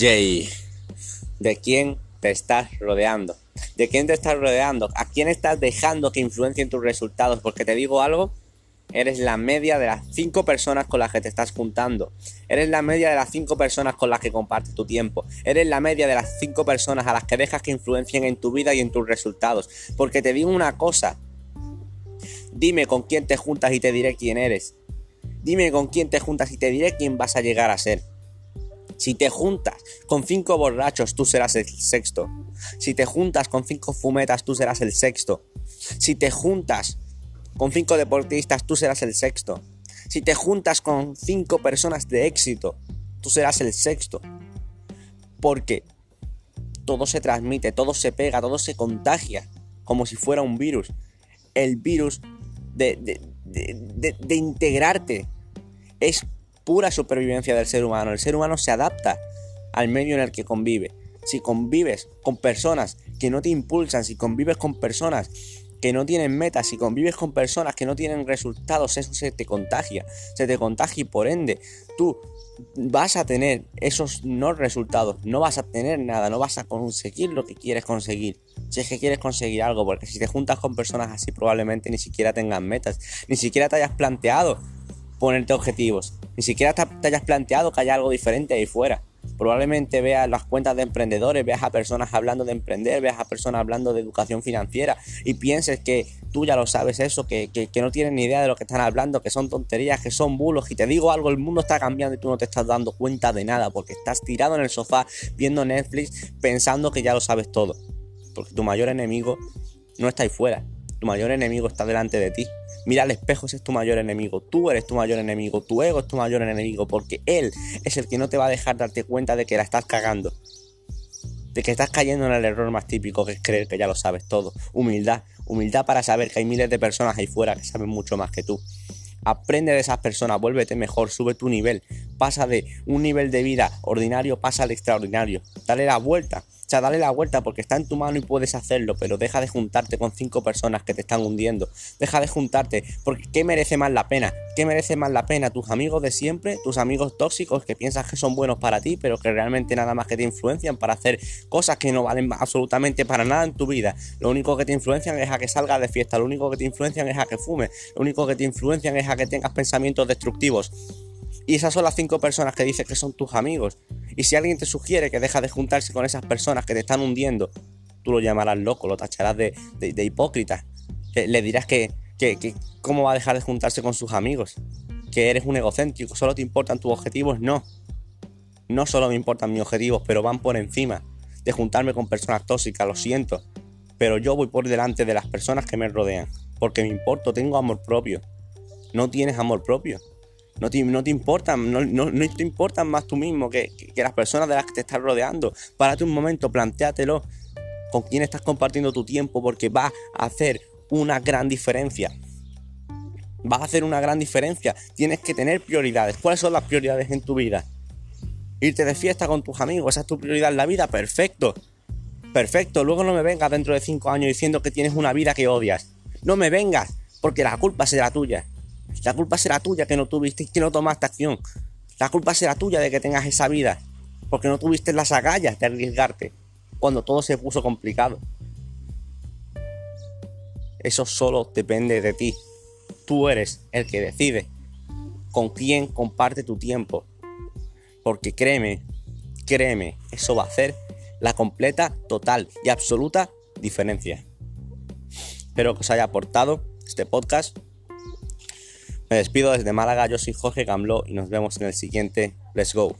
Jay, ¿de quién te estás rodeando? ¿De quién te estás rodeando? ¿A quién estás dejando que influencien tus resultados? Porque te digo algo, eres la media de las cinco personas con las que te estás juntando. Eres la media de las cinco personas con las que compartes tu tiempo. Eres la media de las cinco personas a las que dejas que influencien en tu vida y en tus resultados. Porque te digo una cosa. Dime con quién te juntas y te diré quién eres. Dime con quién te juntas y te diré quién vas a llegar a ser. Si te juntas con cinco borrachos, tú serás el sexto. Si te juntas con cinco fumetas, tú serás el sexto. Si te juntas con cinco deportistas, tú serás el sexto. Si te juntas con cinco personas de éxito, tú serás el sexto. Porque todo se transmite, todo se pega, todo se contagia, como si fuera un virus. El virus de, integrarte es pura supervivencia del ser humano. El ser humano se adapta al medio en el que convive. Si convives con personas que no te impulsan, si convives con personas que no tienen metas, si convives con personas que no tienen resultados, eso se te contagia, se te contagia y por ende tú vas a tener esos no resultados, no vas a tener nada, no vas a conseguir lo que quieres conseguir. Si es que quieres conseguir algo, porque si te juntas con personas así probablemente ni siquiera tengan metas, ni siquiera te hayas planteado ponerte objetivos. Ni siquiera te, hayas planteado que haya algo diferente ahí fuera. Probablemente veas las cuentas de emprendedores, veas a personas hablando de emprender, veas a personas hablando de educación financiera y pienses que tú ya lo sabes eso, que, que, no tienes ni idea de lo que están hablando, que son tonterías, que son bulos. Y te digo algo, el mundo está cambiando y tú no te estás dando cuenta de nada porque estás tirado en el sofá viendo Netflix pensando que ya lo sabes todo. Porque tu mayor enemigo no está ahí fuera, tu mayor enemigo está delante de ti. Mira al espejo, ese es tu mayor enemigo. Tú eres tu mayor enemigo. Tu ego es tu mayor enemigo. Porque él es el que no te va a dejar darte cuenta de que la estás cagando. De que estás cayendo en el error más típico que es creer que ya lo sabes todo. Humildad. Humildad para saber que hay miles de personas ahí fuera que saben mucho más que tú. Aprende de esas personas, vuélvete mejor, sube tu nivel, pasa de un nivel de vida ordinario, pasa al extraordinario, dale la vuelta o sea, dale la vuelta porque está en tu mano y puedes hacerlo, pero deja de juntarte con cinco personas que te están hundiendo. Deja de juntarte, porque ¿qué merece más la pena? ¿Qué merece más la pena? ¿Tus amigos de siempre? ¿Tus amigos tóxicos que piensas que son buenos para ti, pero que realmente nada más que te influencian para hacer cosas que no valen absolutamente para nada en tu vida? Lo único que te influencian es a que salgas de fiesta, lo único que te influencian es a que fumes, lo único que te influencian es a que tengas pensamientos destructivos. Y esas son las cinco personas que dices que son tus amigos. Y si alguien te sugiere que deja de juntarse con esas personas que te están hundiendo, tú lo llamarás loco, lo tacharás de, hipócrita. le dirás que, que, cómo va a dejar de juntarse con sus amigos. Que eres un egocéntrico, solo te importan tus objetivos. No. No solo me importan mis objetivos, pero van por encima de juntarme con personas tóxicas, lo siento. Pero yo voy por delante de las personas que me rodean. Porque me importo, tengo amor propio. No tienes amor propio. No te, no te importan, no, no, te importan más tú mismo que, las personas de las que te estás rodeando. Párate un momento, plantéatelo con quién estás compartiendo tu tiempo porque va a hacer una gran diferencia. Va a hacer una gran diferencia. Tienes que tener prioridades. ¿Cuáles son las prioridades en tu vida? Irte de fiesta con tus amigos, esa es tu prioridad en la vida, perfecto. Perfecto, luego no me vengas dentro de cinco años diciendo que tienes una vida que odias. No me vengas, porque la culpa será tuya. La culpa será tuya que no tuviste que no tomaste acción. La culpa será tuya de que tengas esa vida. Porque no tuviste las agallas de arriesgarte cuando todo se puso complicado. Eso solo depende de ti. Tú eres el que decide con quién comparte tu tiempo. Porque créeme, créeme, eso va a hacer la completa, total y absoluta diferencia. Espero que os haya aportado este podcast me despido desde Málaga, yo soy Jorge Gambló y nos vemos en el siguiente. Let's go.